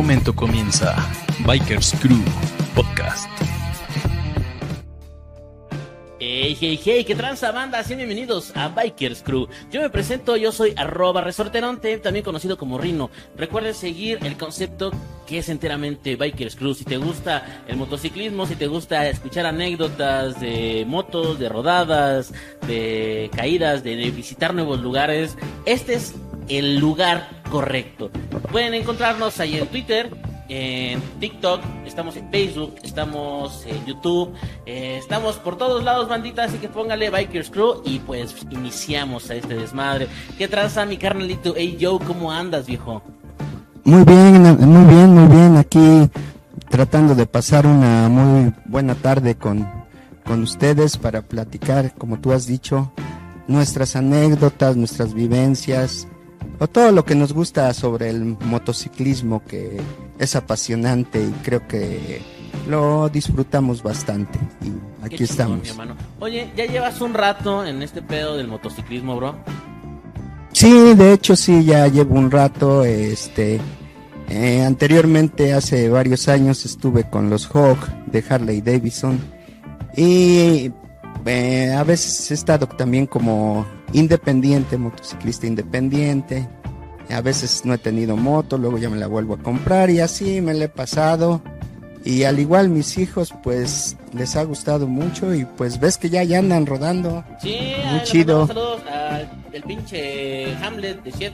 momento comienza Bikers Crew Podcast. Hey, hey, hey, qué tranza banda, sean bienvenidos a Bikers Crew. Yo me presento, yo soy arroba resorteronte, también conocido como Rino. Recuerden seguir el concepto que es enteramente Bikers Crew. Si te gusta el motociclismo, si te gusta escuchar anécdotas de motos, de rodadas, de caídas, de visitar nuevos lugares, este es el lugar correcto. Pueden encontrarnos ahí en Twitter, en TikTok, estamos en Facebook, estamos en YouTube, eh, estamos por todos lados, bandita, así que póngale Bikers Crew y pues iniciamos a este desmadre. ¿Qué tranza mi carnalito? Hey Joe, ¿cómo andas, viejo? Muy bien, muy bien, muy bien. Aquí tratando de pasar una muy buena tarde con, con ustedes para platicar, como tú has dicho, nuestras anécdotas, nuestras vivencias, o todo lo que nos gusta sobre el motociclismo que es apasionante y creo que lo disfrutamos bastante y aquí Qué chingón, estamos. mi. Oye, ya llevas un rato en este pedo del motociclismo, bro. Sí, de hecho sí, ya llevo un rato, este, eh, anteriormente hace varios años estuve con los Hawk de Harley Davidson y eh, a veces he estado también como independiente, motociclista independiente. A veces no he tenido moto, luego ya me la vuelvo a comprar y así me la he pasado. Y al igual mis hijos, pues les ha gustado mucho y pues ves que ya, ya andan rodando. Sí, Muy ah, chido. Saludos al pinche Hamlet de Shit.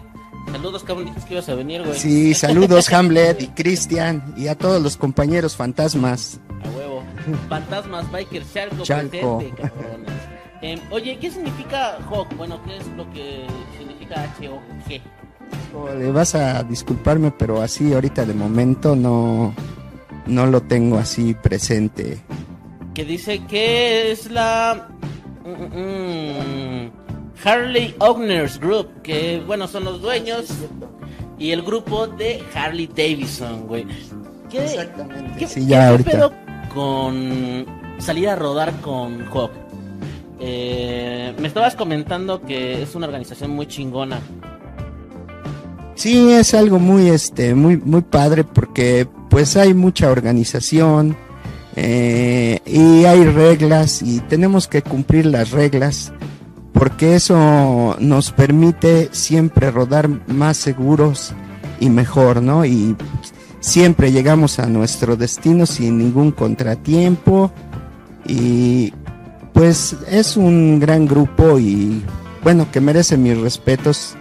Saludos, cabrón, que ibas a venir, güey. Sí, saludos Hamlet y Cristian y a todos los compañeros fantasmas. A huevo. Fantasmas, Bikers, Charco, Chalco. presente, cabrones. Em, oye, ¿qué significa Hawk? Bueno, ¿qué es lo que significa H-O-G? Le vas a disculparme, pero así ahorita de momento no, no lo tengo así presente. Que dice que es la mm, mm, Harley Owners Group, que bueno, son los dueños y el grupo de Harley Davidson, güey. ¿Qué, Exactamente. ¿Qué, Sí, ya qué ahorita. con salir a rodar con Hawk? Eh, me estabas comentando que es una organización muy chingona. Sí, es algo muy, este, muy, muy padre porque pues hay mucha organización eh, y hay reglas y tenemos que cumplir las reglas porque eso nos permite siempre rodar más seguros y mejor, ¿no? Y siempre llegamos a nuestro destino sin ningún contratiempo y pues es un gran grupo y bueno, que merece mis respetos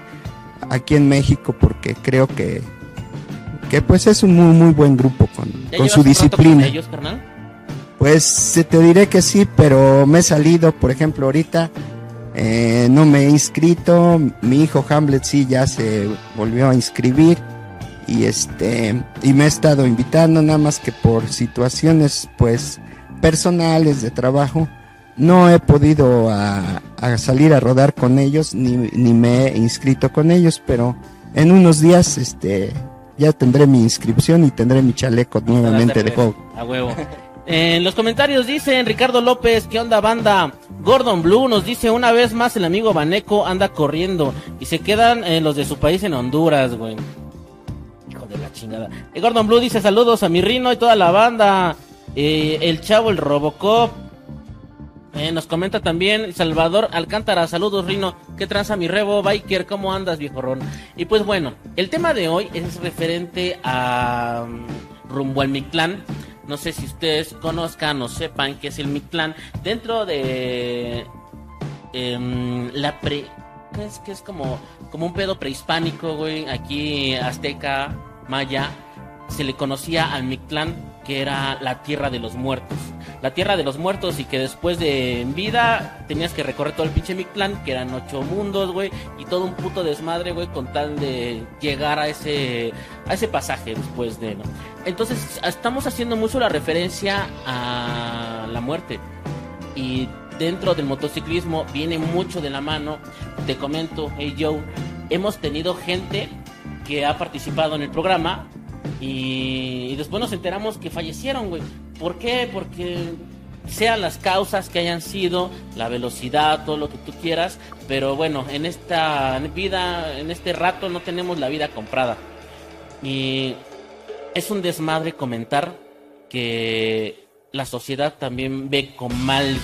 aquí en México porque creo que que pues es un muy muy buen grupo con, ¿Ya con su rato con disciplina. ellos? Pues se te diré que sí, pero me he salido, por ejemplo, ahorita eh, no me he inscrito, mi hijo Hamlet sí ya se volvió a inscribir y este y me he estado invitando nada más que por situaciones pues personales de trabajo no he podido a, a salir a rodar con ellos ni, ni me he inscrito con ellos, pero en unos días este ya tendré mi inscripción y tendré mi chaleco nuevamente de juego. A huevo. En los comentarios dicen Ricardo López, ¿qué onda banda? Gordon Blue nos dice una vez más el amigo Baneco anda corriendo y se quedan eh, los de su país en Honduras, güey. Hijo de la chingada. Y Gordon Blue dice saludos a mi Rino y toda la banda. Eh, el chavo, el Robocop. Eh, nos comenta también Salvador Alcántara, saludos Rino, ¿qué tranza mi rebo, biker? ¿Cómo andas, viejo Ron? Y pues bueno, el tema de hoy es referente a mm, rumbo al Mictlán. No sé si ustedes conozcan o sepan qué es el Mictlán. Dentro de em, la pre... ¿qué es, que es como, como un pedo prehispánico, güey? Aquí azteca, maya, se le conocía al Mictlán que era la tierra de los muertos. La tierra de los muertos y que después de vida tenías que recorrer todo el pinche Mictlán, que eran ocho mundos, güey, y todo un puto desmadre, güey, con tal de llegar a ese a ese pasaje después de, ¿no? Entonces, estamos haciendo mucho la referencia a la muerte. Y dentro del motociclismo viene mucho de la mano. Te comento, hey Joe, hemos tenido gente que ha participado en el programa y, y después nos enteramos que fallecieron, güey. ¿Por qué? Porque sean las causas que hayan sido, la velocidad, todo lo que tú quieras, pero bueno, en esta vida, en este rato no tenemos la vida comprada. Y es un desmadre comentar que la sociedad también ve con mal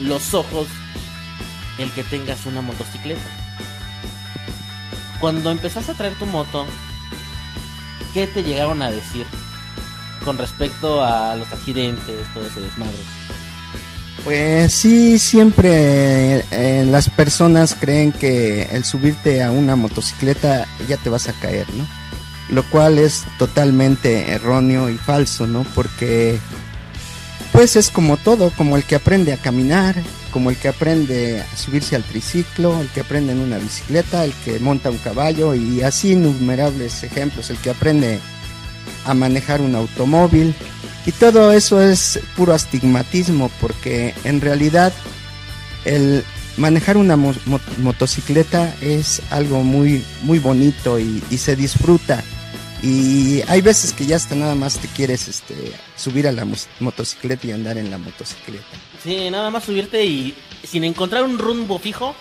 los ojos el que tengas una motocicleta. Cuando empezaste a traer tu moto, ¿qué te llegaron a decir con respecto a los accidentes, todo ese desmadre? Pues sí, siempre eh, las personas creen que el subirte a una motocicleta ya te vas a caer, ¿no? Lo cual es totalmente erróneo y falso, ¿no? Porque pues es como todo, como el que aprende a caminar, como el que aprende a subirse al triciclo, el que aprende en una bicicleta, el que monta un caballo y así innumerables ejemplos, el que aprende a manejar un automóvil. Y todo eso es puro astigmatismo porque en realidad el manejar una motocicleta es algo muy, muy bonito y, se disfruta y hay veces que ya hasta nada más te quieres este, subir a la motocicleta y andar en la motocicleta. Sí, nada más subirte y sin encontrar un rumbo fijo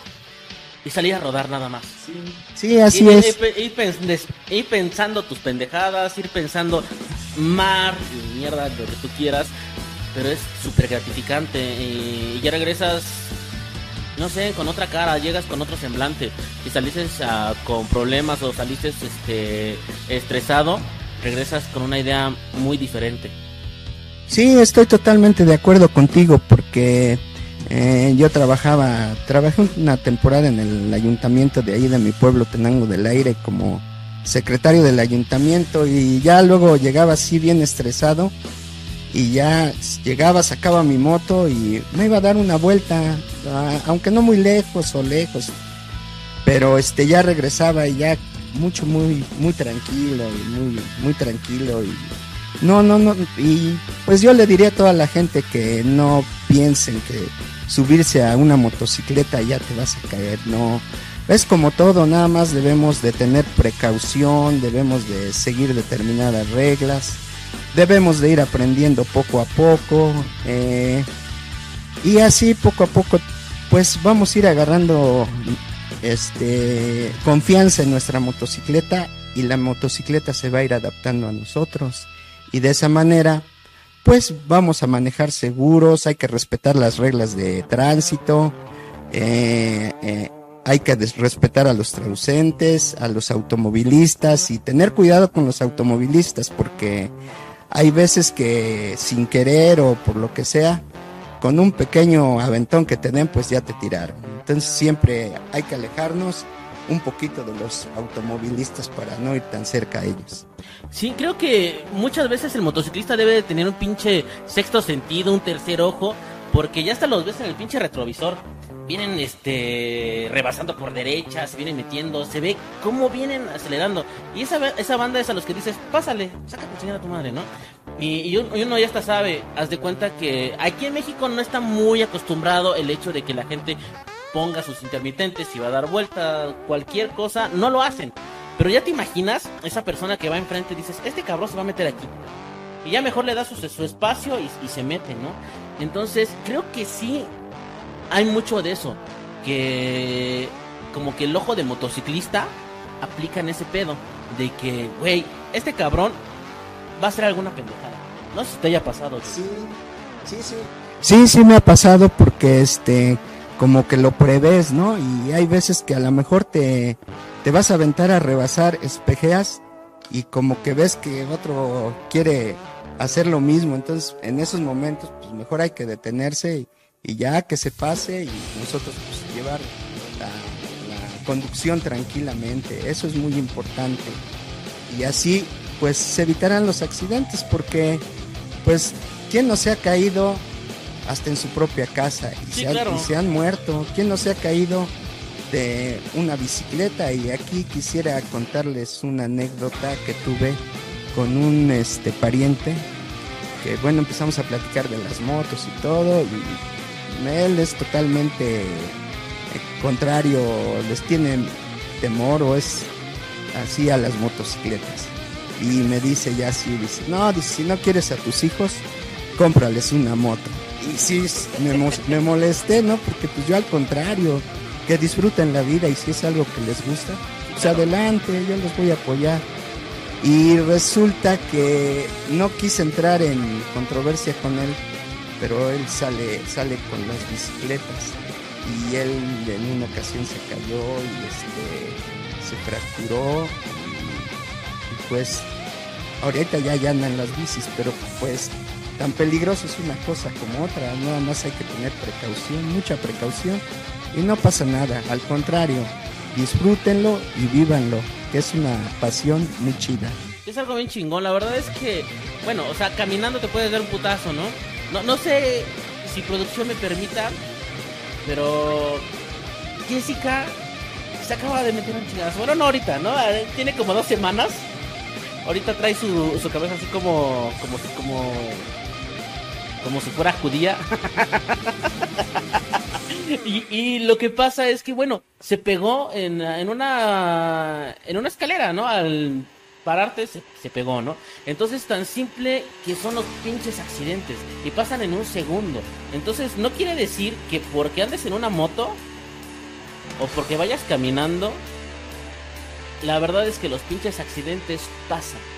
y salir a rodar nada más. Sí, así es. Ir, pensando tus pendejadas, ir pensando mar y mierda, lo que tú quieras. Pero es súper gratificante y ya regresas no sé, con otra cara, llegas con otro semblante. Si saliste uh, con problemas o saliste este, estresado, regresas con una idea muy diferente. Sí, estoy totalmente de acuerdo contigo porque eh, yo trabajaba, trabajé una temporada en el ayuntamiento de ahí de mi pueblo, Tenango del Aire, como secretario del ayuntamiento y ya luego llegaba así bien estresado y ya llegaba, sacaba mi moto y me iba a dar una vuelta, aunque no muy lejos o lejos, pero este ya regresaba y ya mucho muy muy tranquilo y muy muy tranquilo y no no no y pues yo le diría a toda la gente que no piensen que subirse a una motocicleta ya te vas a caer, no. Es como todo, nada más debemos de tener precaución, debemos de seguir determinadas reglas debemos de ir aprendiendo poco a poco eh, y así poco a poco pues vamos a ir agarrando este confianza en nuestra motocicleta y la motocicleta se va a ir adaptando a nosotros y de esa manera pues vamos a manejar seguros hay que respetar las reglas de tránsito eh, eh, hay que respetar a los traducentes a los automovilistas y tener cuidado con los automovilistas porque hay veces que sin querer o por lo que sea, con un pequeño aventón que te den, pues ya te tiraron. Entonces siempre hay que alejarnos un poquito de los automovilistas para no ir tan cerca a ellos. Sí, creo que muchas veces el motociclista debe de tener un pinche sexto sentido, un tercer ojo, porque ya hasta los ves en el pinche retrovisor vienen este rebasando por derecha, se vienen metiendo, se ve cómo vienen acelerando. Y esa, esa banda es a los que dices, pásale, sácate a a tu madre, ¿no? Y, uno, ya hasta sabe, haz de cuenta que aquí en México no está muy acostumbrado el hecho de que la gente ponga sus intermitentes, si va a dar vuelta, cualquier cosa, no lo hacen. Pero ya te imaginas, esa persona que va enfrente, dices, este cabrón se va a meter aquí. Y ya mejor le da su, su espacio y, y se mete, ¿no? Entonces, creo que sí hay mucho de eso. Que como que el ojo de motociclista aplica en ese pedo. De que, güey, este cabrón va a hacer alguna pendejada. No sé si te haya pasado. Sí, sí, sí. Sí, sí me ha pasado porque este, como que lo prevés, ¿no? Y hay veces que a lo mejor te, te vas a aventar a rebasar, espejeas y como que ves que otro quiere hacer lo mismo. Entonces, en esos momentos, pues mejor hay que detenerse y, ya que se pase y nosotros pues, llevar la, conducción tranquilamente. Eso es muy importante. Y así pues se evitarán los accidentes porque pues quién no se ha caído hasta en su propia casa y, se, y se han muerto, quién no se ha caído de una bicicleta y aquí quisiera contarles una anécdota que tuve con un este pariente que bueno empezamos a platicar de las motos y todo y él es totalmente eh, contrario, les tiene temor o es así a las motocicletas. Y me dice ya así, dice, no, dice, si no quieres a tus hijos, cómprales una moto. Y sí, me, me molesté, ¿no? Porque pues yo al contrario, que disfruten la vida y si es algo que les gusta, pues adelante, yo los voy a apoyar. Y resulta que no quise entrar en controversia con él, pero él sale, sale con las bicicletas. Y él en una ocasión se cayó y este, se fracturó. Y, pues ahorita ya, ya andan las bicis, pero pues tan peligroso es una cosa como otra. Nada más hay que tener precaución, mucha precaución. Y no pasa nada, al contrario, disfrútenlo y vívanlo que es una pasión muy chida. Es algo bien chingón, la verdad es que, bueno, o sea, caminando te puedes dar un putazo, ¿no? No, no sé si producción me permita, pero Jessica se acaba de meter un chingazo. Bueno, no ahorita, ¿no? Eh, tiene como dos semanas. Ahorita trae su, su cabeza así como, como, como, como si fuera judía. Y, lo que pasa es que, bueno, se pegó en, una en una escalera, ¿no? Al pararte se, se, pegó, ¿no? Entonces tan simple que son los pinches accidentes y pasan en un segundo. Entonces no quiere decir que porque andes en una moto o porque vayas caminando, la verdad es que los pinches accidentes pasan.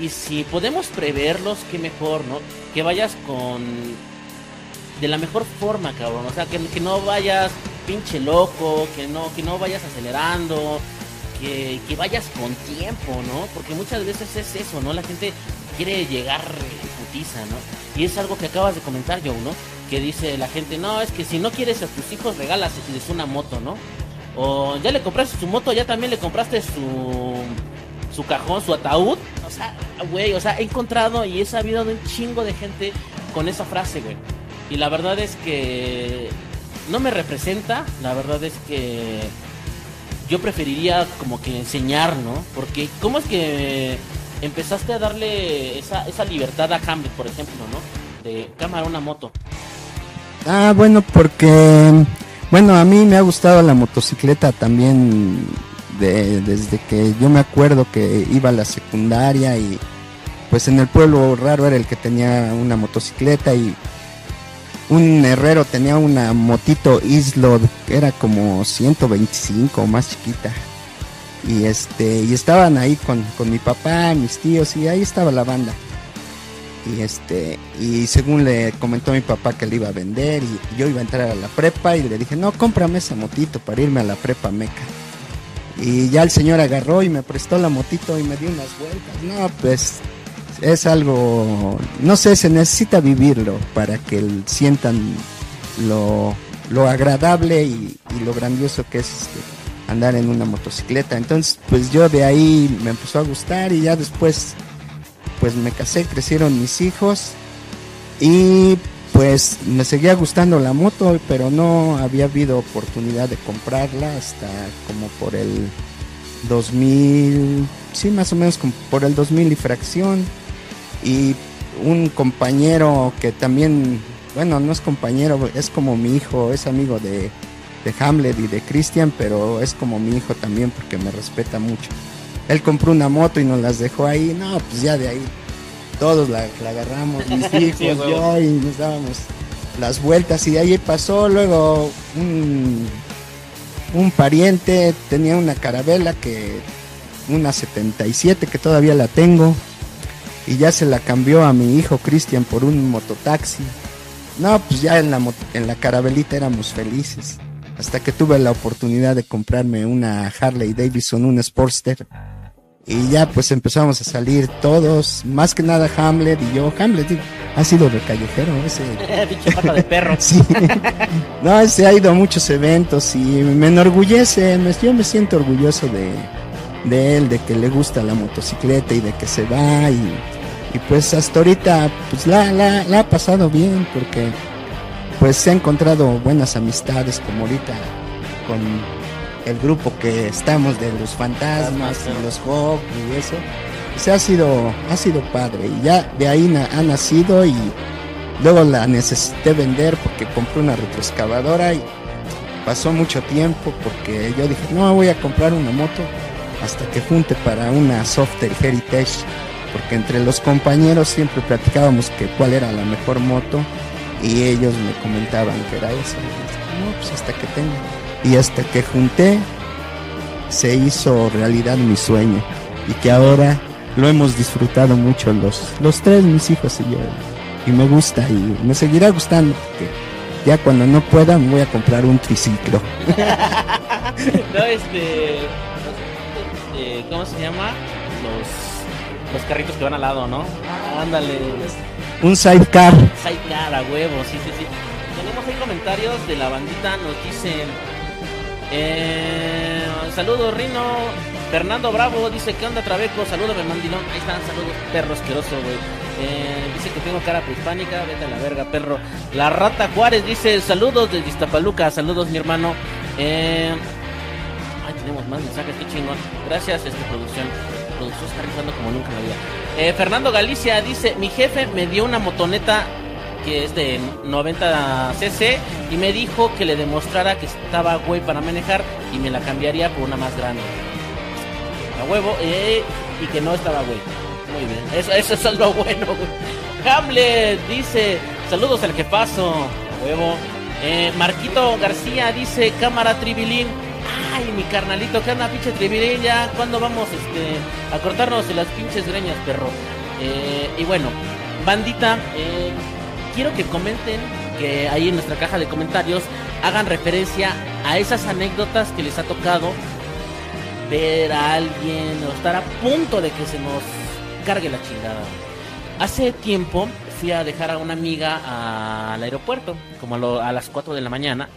Y si podemos preverlos, qué mejor, ¿no? Que vayas con de la mejor forma, cabrón. O sea, que, que no vayas pinche loco, que no, que no vayas acelerando, que, que, vayas con tiempo, ¿no? Porque muchas veces es eso, ¿no? La gente quiere llegar putiza, ¿no? Y es algo que acabas de comentar, Joe, ¿no? Que dice la gente, no, es que si no quieres a tus hijos, regalas una moto, ¿no? O ya le compraste su moto, ya también le compraste su su cajón, su ataúd. O sea, güey, o sea, he encontrado y he sabido de un chingo de gente con esa frase, güey. Y la verdad es que no me representa, la verdad es que yo preferiría como que enseñar, ¿no? Porque ¿cómo es que empezaste a darle esa, esa libertad a Hamlet, por ejemplo, ¿no? De cámara una moto. Ah, bueno, porque, bueno, a mí me ha gustado la motocicleta también de, desde que yo me acuerdo que iba a la secundaria y pues en el pueblo raro era el que tenía una motocicleta y un herrero tenía una motito Islod que era como 125 más chiquita. Y este y estaban ahí con, con, mi papá mis tíos y ahí estaba la banda. Y este y según le comentó mi papá que le iba a vender y yo iba a entrar a la prepa y le dije no cómprame esa motito para irme a la prepa meca y ya el señor agarró y me prestó la motito y me dio unas vueltas no pues es algo, no sé, se necesita vivirlo para que sientan lo, lo agradable y, lo grandioso que es este, andar en una motocicleta. Entonces, pues yo de ahí me empezó a gustar y ya después, pues me casé, crecieron mis hijos y pues me seguía gustando la moto, pero no había habido oportunidad de comprarla hasta como por el 2000, sí, más o menos por el 2000 y fracción. Y un compañero que también, bueno, no es compañero, es como mi hijo, es amigo de, de Hamlet y de Christian, pero es como mi hijo también porque me respeta mucho. Él compró una moto y nos las dejó ahí, no, pues ya de ahí todos la, agarramos, mis hijos, yo, y nos dábamos las vueltas y de ahí pasó luego un, un pariente, tenía una carabela que, una 77 que todavía la tengo, y ya se la cambió a mi hijo Cristian por un mototaxi. No, pues ya en la, en la carabelita éramos felices. Hasta que tuve la oportunidad de comprarme una Harley Davidson, un Sportster. Y ya pues empezamos a salir todos, más que nada Hamlet y yo. Hamlet ha sido de callejero, ese. de perro. sí. No, ese ha ido a muchos eventos y me enorgullece, yo me siento orgulloso de, de él, de que le gusta la motocicleta y de que se va y, pues hasta ahorita pues la, la, ha pasado bien porque pues se ha encontrado buenas amistades como ahorita con el grupo que estamos de los fantasmas y los Hawk y eso. Se ha sido, ha sido padre y ya de ahí ha nacido y luego la necesité vender porque compré una retroexcavadora y pasó mucho tiempo porque yo dije, no, voy a comprar una moto hasta que junte para una Softail Heritage, porque entre los compañeros siempre platicábamos que cuál era la mejor moto y ellos me comentaban que era esa. No, pues hasta que tenga. Y hasta que junté, se hizo realidad mi sueño y que ahora lo hemos disfrutado mucho los, los tres, mis hijos y yo. Y me gusta y me seguirá gustando porque ya cuando no pueda me voy a comprar un triciclo. no, este, este, ¿cómo se llama? Los, los carritos que van al lado, ¿no? Ándale. Un sidecar. Sidecar a huevo, sí, sí, sí. Tenemos ahí comentarios de la bandita, nos dicen... Eh, saludos Rino, Fernando Bravo dice, ¿qué onda Trabeco? Salúdame, mandilón. Ahí están, saludos, perro asqueroso, güey. Eh, dice que tengo cara prehispánica, vete a la verga, perro. La Rata Juárez dice, saludos desde Iztapaluca, saludos mi hermano. Eh, ay, tenemos más mensajes, qué chingón. Gracias, este, producción. Producción está rifando como nunca en la vida. Eh, Fernando Galicia dice, mi jefe me dio una motoneta que es de 90 cc y me dijo que le demostrara que estaba güey para manejar y me la cambiaría por una más grande a huevo, eh, y que no estaba güey. Muy bien, eso, es lo bueno, güey. Hamlet dice, saludos al que paso, a huevo. Eh, Marquito García dice, cámara tribilín. Ay, mi carnalito, ¿qué anda, pinche tribilín? Ya, ¿cuándo vamos este, a cortarnos de las pinches greñas, perro? Eh, y bueno, bandita, quiero que comenten, que ahí en nuestra caja de comentarios hagan referencia a esas anécdotas que les ha tocado ver a alguien o estar a punto de que se nos cargue la chingada. Hace tiempo fui a dejar a una amiga al aeropuerto, como a, las 4 de la mañana.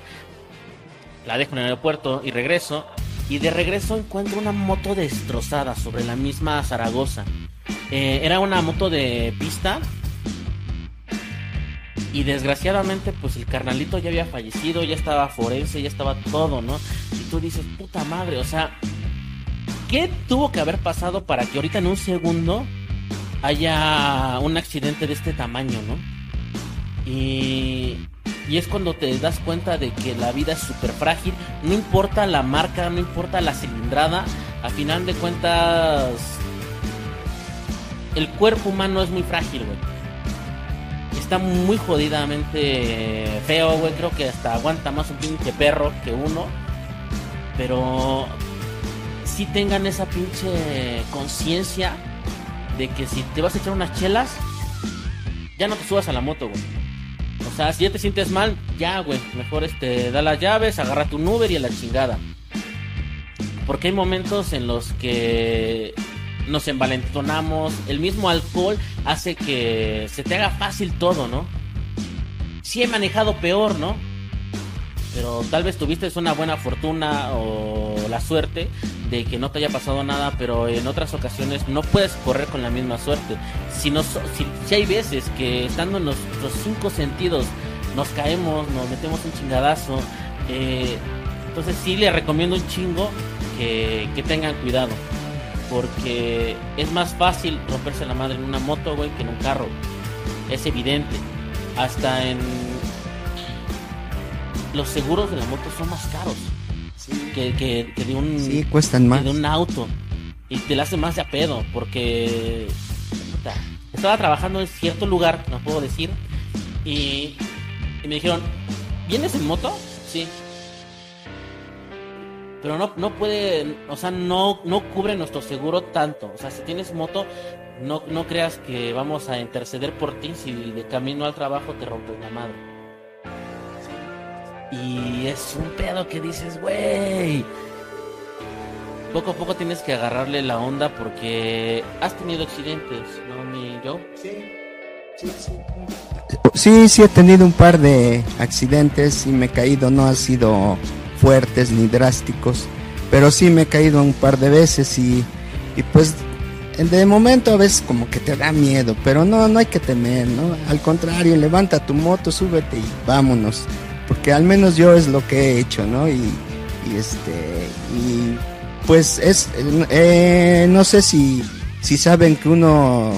La dejo en el aeropuerto y regreso. Y de regreso encuentro una moto destrozada sobre la misma Zaragoza. Eh, era una moto de pista. Y desgraciadamente, pues el carnalito ya había fallecido, ya estaba forense, ya estaba todo, ¿no? Y tú dices, puta madre, o sea, ¿Qué tuvo que haber pasado para que ahorita en un segundo haya un accidente de este tamaño, no? Y, y es cuando te das cuenta de que la vida es súper frágil, no importa la marca, no importa la cilindrada, a final de cuentas el cuerpo humano es muy frágil, güey. Está muy jodidamente feo, güey. Creo que hasta aguanta más un pinche perro que uno. Pero si tengan esa pinche conciencia de que si te vas a echar unas chelas, ya no te subas a la moto, güey. O sea, si ya te sientes mal, ya, güey. Mejor este, da las llaves, agarra tu Uber y a la chingada. Porque hay momentos en los que nos envalentonamos. El mismo alcohol hace que se te haga fácil todo, ¿no? Sí he manejado peor, ¿no? Pero tal vez tuviste una buena fortuna o la suerte de que no te haya pasado nada, pero en otras ocasiones no puedes correr con la misma suerte. Si, nos, si, hay veces que estando en nuestros cinco sentidos nos caemos, nos metemos un chingadazo, eh, entonces sí le recomiendo un chingo que, que tengan cuidado. Porque es más fácil romperse la madre en una moto, güey, que en un carro. Es evidente. Hasta en... Los seguros de la moto son más caros que, de un sí, cuestan más. de un auto y te la hace más de a pedo porque estaba trabajando en cierto lugar no puedo decir y, me dijeron vienes en moto sí pero no no puede o sea no no cubre nuestro seguro tanto o sea si tienes moto no no creas que vamos a interceder por ti si de camino al trabajo te rompes la madre y es un pedo que dices, güey. Poco a poco tienes que agarrarle la onda porque has tenido accidentes, ¿no, mi yo? Sí, sí, sí. Sí, sí he tenido un par de accidentes y me he caído, no han sido fuertes ni drásticos, pero sí me he caído un par de veces y, y pues de momento a veces como que te da miedo, pero no, no hay que temer, ¿no? Al contrario, levanta tu moto, súbete y vámonos porque al menos yo es lo que he hecho, ¿no? Y, este, y pues es, eh, no sé si, si saben que uno,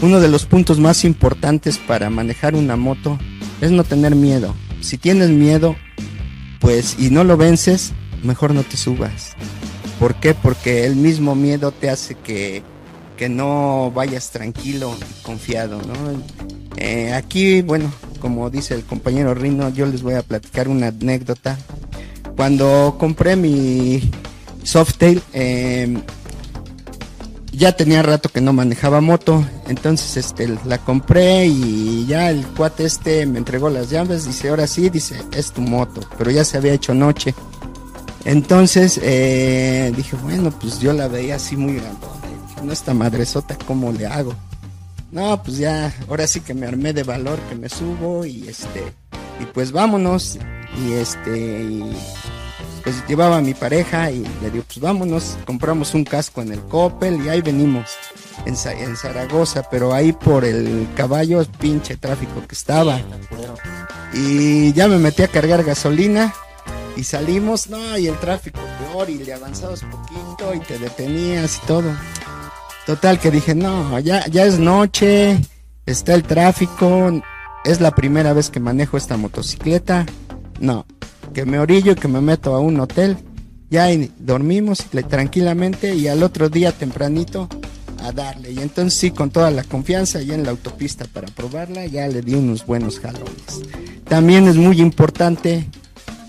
uno de los puntos más importantes para manejar una moto es no tener miedo. Si tienes miedo, pues, y no lo vences, mejor no te subas. ¿Por qué? Porque el mismo miedo te hace que, que no vayas tranquilo y confiado, ¿no? Eh, aquí, bueno, como dice el compañero Rino, yo les voy a platicar una anécdota. Cuando compré mi Softail, em, ya tenía rato que no manejaba moto, entonces este la compré y ya el cuate este me entregó las llaves, dice, ahora sí, dice, es tu moto, pero ya se había hecho noche. Entonces eh, dije, bueno, pues yo la veía así muy grande, no esta madresota, ¿cómo le hago? No, pues ya, ahora sí que me armé de valor, que me subo y este, y pues vámonos, y este, pues llevaba a mi pareja y le digo, pues vámonos, compramos un casco en el Coppel y ahí venimos en, en Zaragoza, pero ahí por el caballo, pinche tráfico que estaba. Y ya me metí a cargar gasolina y salimos, no, y el tráfico peor y le avanzabas poquito y te detenías y todo. Total que dije, no, ya, ya es noche, está el tráfico, es la primera vez que manejo esta motocicleta. No, que me orillo y que me meto a un hotel. Ya dormimos tranquilamente y al otro día tempranito a darle. Y entonces sí, con toda la confianza, ya en la autopista para probarla, ya le di unos buenos jalones. También es muy importante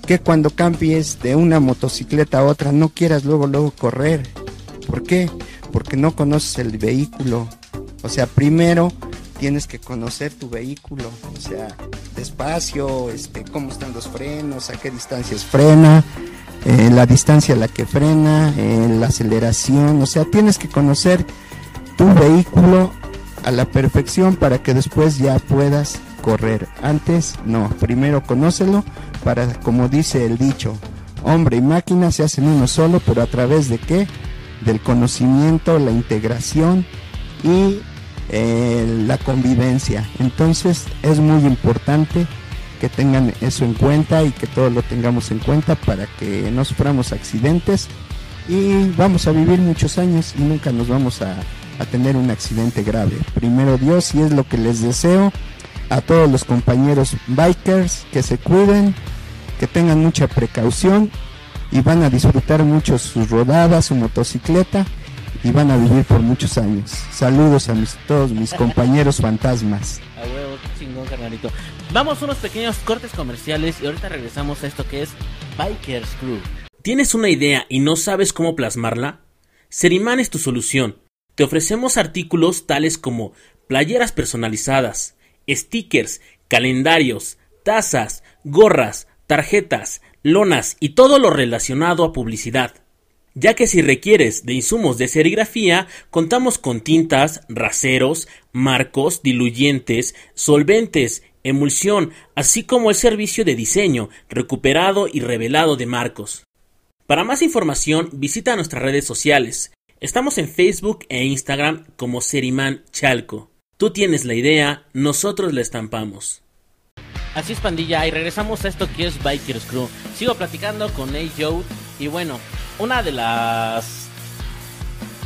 que cuando cambies de una motocicleta a otra no quieras luego, luego correr. ¿Por qué? Porque no conoces el vehículo. O sea, primero tienes que conocer tu vehículo, o sea, despacio, este, cómo están los frenos, a qué distancias frena, eh, la distancia a la que frena, eh, la aceleración, o sea, tienes que conocer tu vehículo a la perfección para que después ya puedas correr. Antes, no, primero conócelo para, como dice el dicho, hombre y máquina se hacen uno solo, pero a través de qué? Del conocimiento, la integración y eh, la convivencia. Entonces es muy importante que tengan eso en cuenta y que todos lo tengamos en cuenta para que no suframos accidentes y vamos a vivir muchos años y nunca nos vamos a, a tener un accidente grave. Primero Dios y es lo que les deseo a todos los compañeros bikers que se cuiden, que tengan mucha precaución y van a disfrutar mucho sus rodadas, su motocicleta y van a vivir por muchos años. Saludos a mis, todos mis compañeros fantasmas. A huevo, chingón, carnalito. Vamos a unos pequeños cortes comerciales y ahorita regresamos a esto que es Bikers Crew. ¿Tienes una idea y no sabes cómo plasmarla? Seriman es tu solución. Te ofrecemos artículos tales como playeras personalizadas, stickers, calendarios, tazas, gorras, tarjetas, lonas y todo lo relacionado a publicidad ya que si requieres de insumos de serigrafía, contamos con tintas, raseros, marcos, diluyentes, solventes, emulsión, así como el servicio de diseño, recuperado y revelado de marcos. Para más información, visita nuestras redes sociales. Estamos en Facebook e Instagram como Seriman Chalco. Tú tienes la idea, nosotros la estampamos. Así es, pandilla, y regresamos a esto que es Bikers Crew. Sigo platicando con A. Joe, y bueno, una de las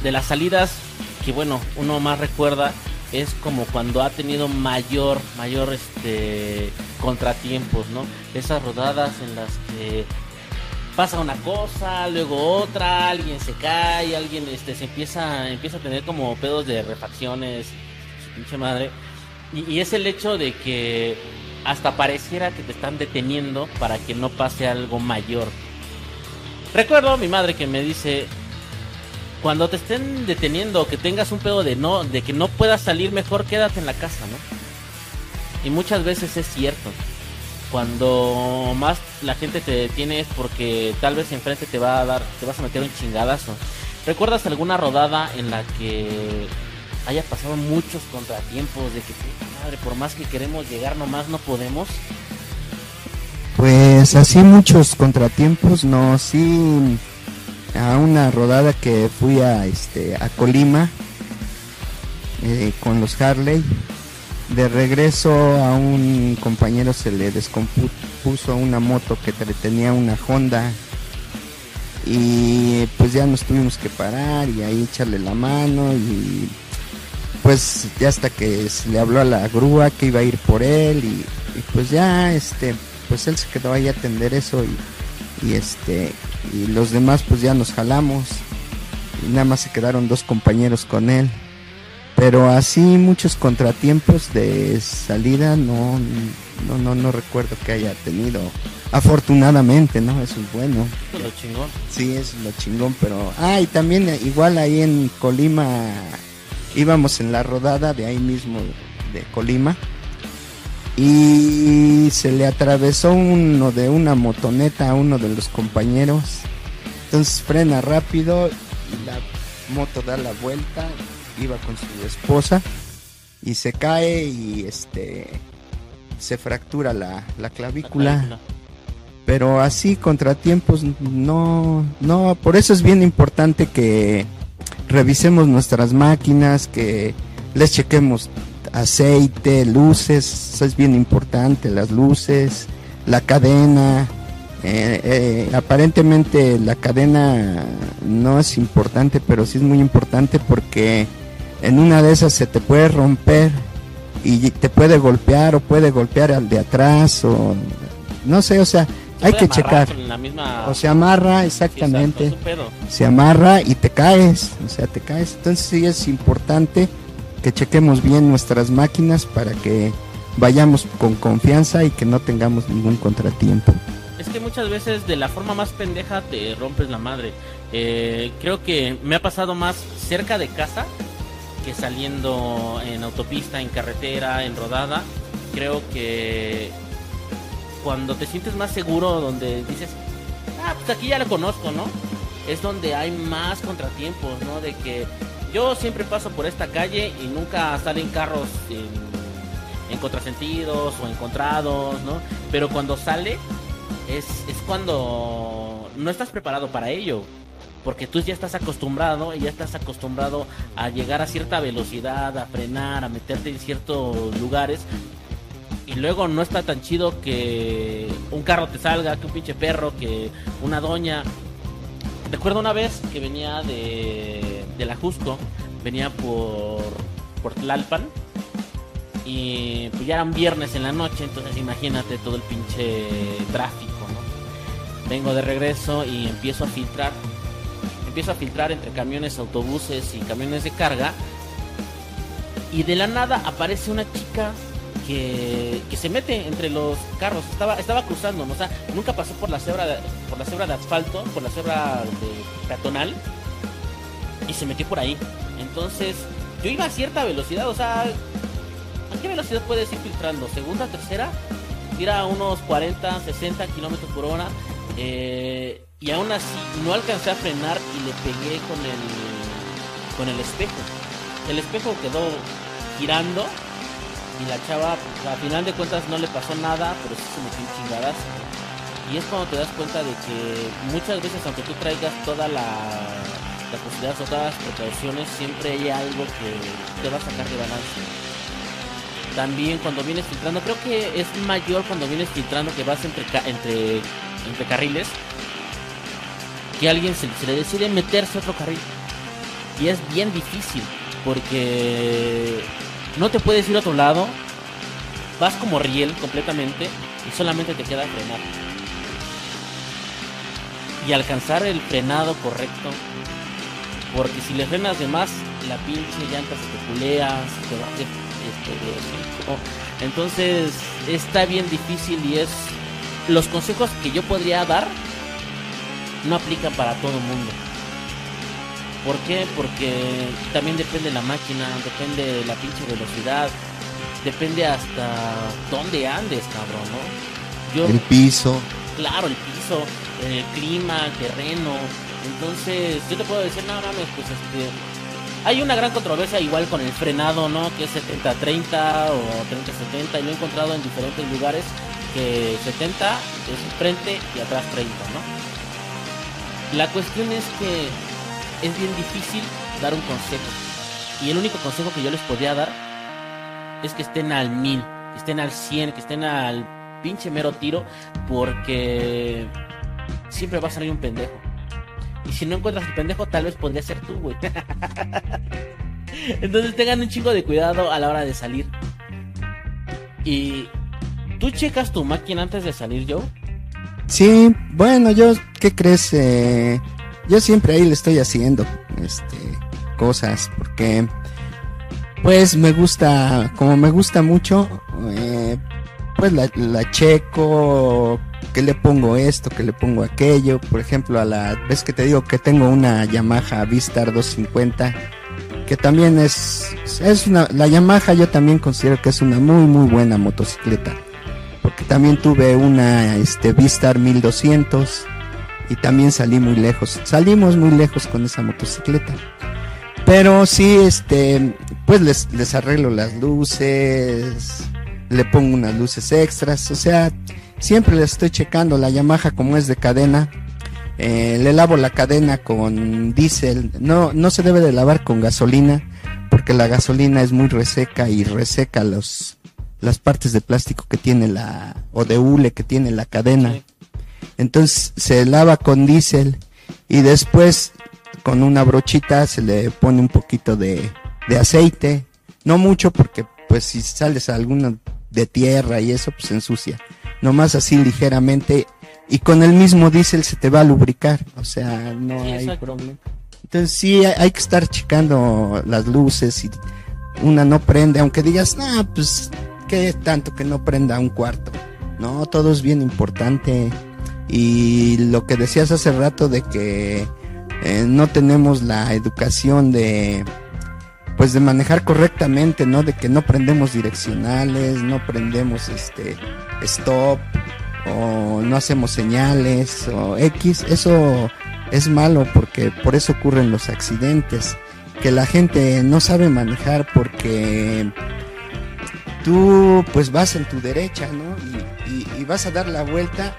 de las salidas que bueno uno más recuerda es como cuando ha tenido mayor mayor este contratiempos no esas rodadas en las que pasa una cosa luego otra alguien se cae alguien este se empieza empieza a tener como pedos de refacciones pinche madre. Y, y es el hecho de que hasta pareciera que te están deteniendo para que no pase algo mayor Recuerdo a mi madre que me dice, cuando te estén deteniendo, que tengas un pedo de no, de que no puedas salir, mejor quédate en la casa, ¿no? Y muchas veces es cierto. Cuando más la gente te detiene es porque tal vez enfrente te va a dar, te vas a meter un chingadazo. ¿Recuerdas alguna rodada en la que haya pasado muchos contratiempos de que madre, por más que queremos llegar nomás no podemos? Pues así muchos contratiempos, no, sí a una rodada que fui a este a Colima eh, con los Harley. De regreso a un compañero se le descompuso una moto que tenía una Honda y pues ya nos tuvimos que parar y ahí echarle la mano y pues ya hasta que se le habló a la grúa que iba a ir por él y pues ya este pues él se quedó ahí a atender eso y, este y los demás pues ya nos jalamos y nada más se quedaron dos compañeros con él pero así muchos contratiempos de salida no, no, no, no recuerdo que haya tenido. Afortunadamente, ¿no? Eso es bueno. Lo chingón. Sí, eso es lo chingón, pero... Ah, y también eh, igual ahí en Colima íbamos en la rodada de ahí mismo de Colima y se le atravesó uno de una motoneta a uno de los compañeros. Entonces frena rápido y la moto da la vuelta, iba con su esposa y se cae y este se fractura la, la clavícula. La clavícula. Pero así contratiempos no no, por eso es bien importante que revisemos nuestras máquinas, que les chequemos aceite, luces, eso es bien importante, las luces, la cadena. eh, eh, aparentemente la cadena no es importante, pero sí es muy importante porque en una de esas se te puede romper y te puede golpear o puede golpear al de atrás o no sé, o sea, Se hay que checar. la misma... O se amarra Sí, exactamente exacto, se amarra y te caes, o sea, te caes. Entonces sí es importante que chequemos bien nuestras máquinas para que vayamos con confianza y que no tengamos ningún contratiempo. Es que muchas veces de la forma más pendeja te rompes la madre. Eh, creo que me ha pasado más cerca de casa que saliendo en autopista, en carretera, en rodada. Creo que cuando te sientes más seguro, donde dices, ah, pues aquí ya lo conozco, ¿no? Es donde hay más contratiempos, ¿no? De que yo siempre paso por esta calle y nunca salen carros en, en contrasentidos o encontrados, ¿no? Pero cuando sale, es, es cuando no estás preparado para ello. Porque tú ya estás acostumbrado y ya estás acostumbrado a llegar a cierta velocidad, a frenar, a meterte en ciertos lugares. Y luego no está tan chido que un carro te salga, que un pinche perro, que una doña. Recuerdo una vez que venía de, de la Jusco, venía por, por Tlalpan. Y pues ya eran viernes en la noche, entonces imagínate todo el pinche tráfico, ¿no? Vengo de regreso y empiezo a filtrar. Empiezo a filtrar entre camiones, autobuses y camiones de carga. Y de la nada aparece una chica que, que se mete entre los carros. Estaba, estaba cruzando, ¿no? o sea, nunca pasó por la cebra de, por la cebra de asfalto, por la cebra de peatonal. Y se metió por ahí. Entonces, yo iba a cierta velocidad, o sea, ¿A qué velocidad puedes ir filtrando? ¿Segunda, tercera? Tira a unos 40, 60 kilómetros por hora. eh, y aún así no alcancé a frenar y le pegué con el, con el espejo. El espejo quedó girando y la chava, pues, a final de cuentas no le pasó nada, pero sí se metió en chingadas. Y es cuando te das cuenta de que muchas veces, aunque tú traigas toda la, la posibilidad o todas las precauciones, siempre hay algo que te va a sacar de balance también cuando vienes filtrando, creo que es mayor cuando vienes filtrando que vas entre entre, entre carriles, que alguien se, se le decide meterse a otro carril. Y es bien difícil, porque no te puedes ir a otro lado, vas como riel completamente y solamente te queda frenar. Y alcanzar el frenado correcto, porque si le frenas de más, la pinche llanta se te culea, se te va hacer este, de hocico. Entonces está bien difícil y es los consejos que yo podría dar no aplican para todo el mundo. ¿Por qué? Porque también depende la máquina, depende de la pinche velocidad, depende hasta dónde andes, cabrón, ¿no? Yo El piso, claro, el piso, el clima, el terreno. Entonces, yo te puedo decir, no mames, pues este. Hay una gran controversia igual con el frenado, ¿no? Que es 70-30 o 30-70. Y lo he encontrado en diferentes lugares que 70 es frente y atrás 30, ¿no? La cuestión es que es bien difícil dar un consejo. Y el único consejo que yo les podría dar es que estén al mil, que estén al 100, que estén al pinche mero tiro, porque siempre va a salir un pendejo. Y si no encuentras el pendejo, tal vez podría ser tú, güey. Entonces tengan un chingo de cuidado a la hora de salir. Y tú checas tu máquina antes de salir, Joe. Sí, bueno, yo, ¿qué crees? Eh, yo siempre ahí le estoy haciendo este, cosas, porque Pues me gusta, como me gusta mucho, eh, pues la, checo, que le pongo esto, que le pongo aquello. Por ejemplo, a la vez que te digo que tengo una Yamaha Vistar 250, que también es, es una, la Yamaha yo también considero que es una muy, muy buena motocicleta. Porque también tuve una este, Vistar 1200 y también salí muy lejos. Salimos muy lejos con esa motocicleta. Pero sí, este, pues les arreglo las luces, le pongo unas luces extras, o sea, siempre le estoy checando la Yamaha como es de cadena. Eh, le lavo la cadena con diésel, no, no se debe de lavar con gasolina, porque la gasolina es muy reseca y reseca los, las partes de plástico que tiene la, o de hule que tiene la cadena. Entonces se lava con diésel y después con una brochita se le pone un poquito de, de aceite, no mucho porque pues si sales a alguna de tierra y eso pues ensucia, nomás así ligeramente y con el mismo diésel se te va a lubricar, o sea, no Sí, hay problema. Entonces sí hay que estar checando las luces y una no prende, aunque digas, no, pues qué tanto que no prenda un cuarto. No, todo es bien importante. Y lo que decías hace rato de que eh, no tenemos la educación de pues de manejar correctamente, ¿no? De que no prendemos direccionales, no prendemos este stop o no hacemos señales o X, eso es malo porque por eso ocurren los accidentes, que la gente no sabe manejar porque tú pues vas en tu derecha, ¿no? Y, y- y vas a dar la vuelta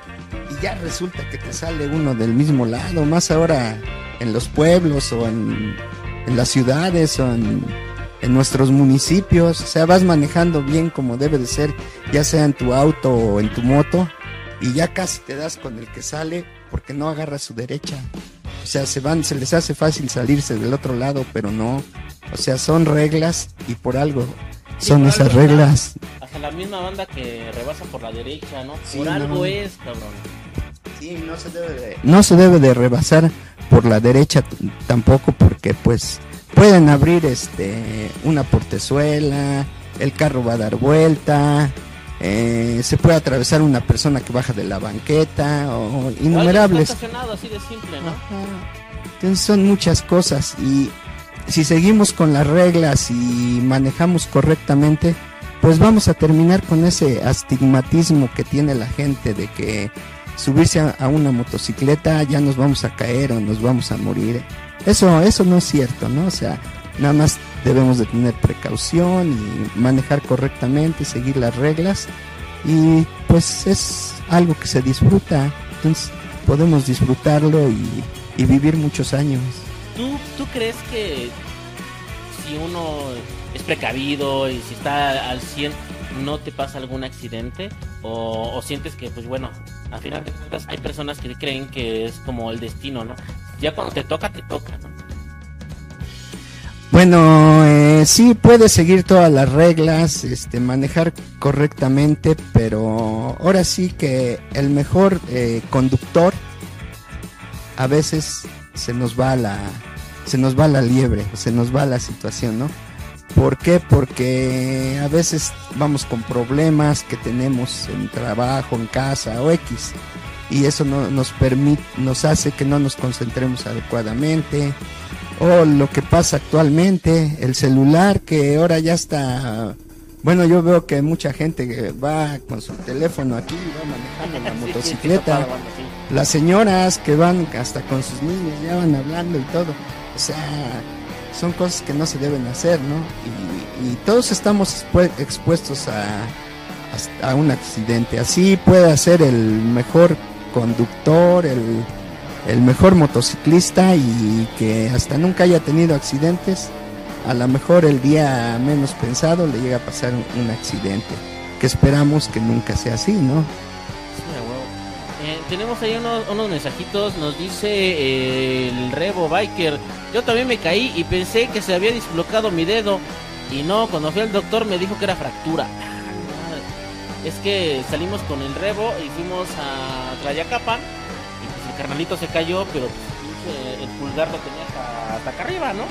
y ya resulta que te sale uno del mismo lado, más ahora en los pueblos o en, en las ciudades o en, en nuestros municipios, o sea, vas manejando bien como debe de ser, ya sea en tu auto o en tu moto, y ya casi te das con el que sale porque no agarra su derecha. O sea, se van, se les hace fácil salirse del otro lado, pero no. O sea, son reglas y por algo son por esas algo reglas. Hasta la misma banda que rebasa por la derecha, ¿no? Sí, por no. algo es, cabrón. Sí, no se debe de... No se debe de rebasar por la derecha tampoco porque pues pueden abrir este una portezuela, el carro va a dar vuelta, eh, se puede atravesar una persona que baja de la banqueta o O innumerables. así de simple, ¿no? Entonces son muchas cosas y si seguimos con las reglas y manejamos correctamente, pues vamos a terminar con ese astigmatismo que tiene la gente de que subirse a, una motocicleta ya nos vamos a caer o nos vamos a morir. Eso, eso no es cierto, ¿no? O sea, nada más debemos de tener precaución y manejar correctamente, seguir las reglas y pues es algo que se disfruta, entonces podemos disfrutarlo y, y vivir muchos años. ¿Tú, ¿Tú crees que si uno es precavido y si está al 100 no te pasa algún accidente? ¿O, sientes que, pues bueno, al final de cuentas hay personas que creen que es como el destino, ¿no? Ya cuando te toca, te toca, ¿no? Bueno, eh, sí puedes seguir todas las reglas, este, manejar correctamente, pero ahora sí que el mejor eh, conductor a veces se nos va la, se nos va la liebre, se nos va la situación, ¿no? ¿Por qué? Porque a veces vamos con problemas que tenemos en trabajo, en casa o X, y eso no nos permite, nos hace que no nos concentremos adecuadamente o lo que pasa actualmente, el celular que ahora ya está, bueno, yo veo que mucha gente que va con su teléfono aquí, va manejando la motocicleta, las señoras que van hasta con sus niños, ya van hablando y todo, o sea, son cosas que no se deben hacer, ¿no? Y, y todos estamos expue- expuestos a, a, un accidente, así puede ser el mejor conductor, el el mejor motociclista y que hasta nunca haya tenido accidentes, a lo mejor el día menos pensado le llega a pasar un accidente, que esperamos que nunca sea así, ¿no? Tenemos ahí unos, unos mensajitos, nos dice eh, el Revo Biker, yo también me caí y pensé que se había dislocado mi dedo y no, cuando fui al doctor me dijo que era fractura. Es que salimos con el Revo y fuimos a Tlayacapan y pues el carnalito se cayó, pero pues, el pulgar lo tenía hasta, acá arriba, ¿no?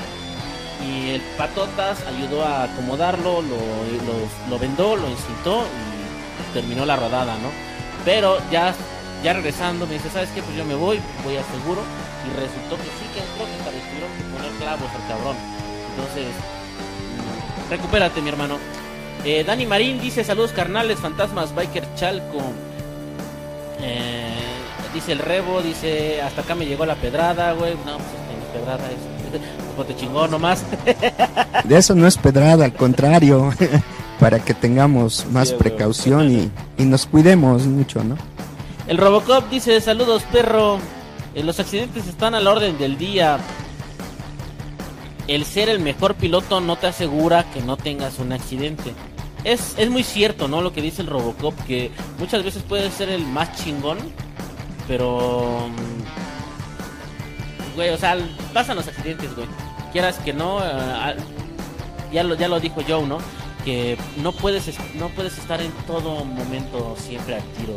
y el patotas ayudó a acomodarlo, lo, lo, vendó, lo incitó y terminó la rodada, ¿no? Pero ya, ya regresando me dice, ¿sabes qué? Pues yo me voy, voy a seguro y resultó que sí que entró, que tuvieron que poner clavos al cabrón. Entonces, mm, recupérate mi hermano. Eh, Dani Marín dice, saludos carnales, fantasmas, biker chalco. Eh, dice el rebo, dice, hasta acá me llegó la pedrada, güey. No, pues este, pedrada es pues te chingó nomás. De eso no es pedrada, al contrario, para que tengamos más precaución y, y, nos cuidemos mucho, ¿no? El Robocop dice, saludos perro, eh, los accidentes están a la orden del día. El ser el mejor piloto no te asegura que no tengas un accidente. Es, es muy cierto, ¿no? Lo que dice el Robocop, que muchas veces puedes ser el más chingón, pero mm, güey, o sea, pasan los accidentes, güey. Quieras que no, eh, ya, lo, ya lo dijo Joe, ¿no? Que no puedes, no puedes estar en todo momento siempre al tiro,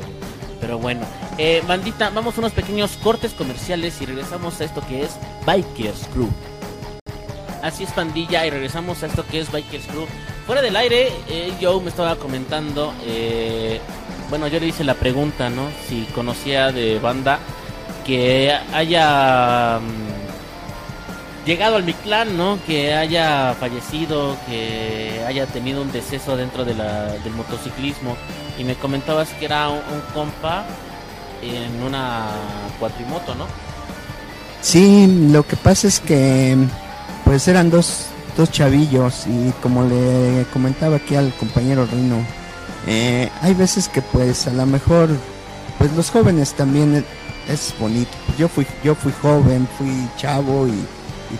Pero bueno, eh, bandita, vamos a unos pequeños cortes comerciales y regresamos a esto que es Bikers Crew. Así es, pandilla, y regresamos a esto que es Bikers Crew. Fuera del aire, eh, Joe me estaba comentando, eh, bueno, yo le hice la pregunta, ¿no? Si conocía de banda que haya mm, llegado al Mictlán, ¿no? Que haya fallecido, que haya tenido un deceso dentro del motociclismo. Y me comentabas que era un, compa en una cuatrimoto, ¿no? Sí, lo que pasa es que pues eran dos, dos chavillos y como le comentaba aquí al compañero Rino, eh, hay veces que pues a lo mejor pues los jóvenes también es bonito. Yo fui, yo fui joven, fui chavo y,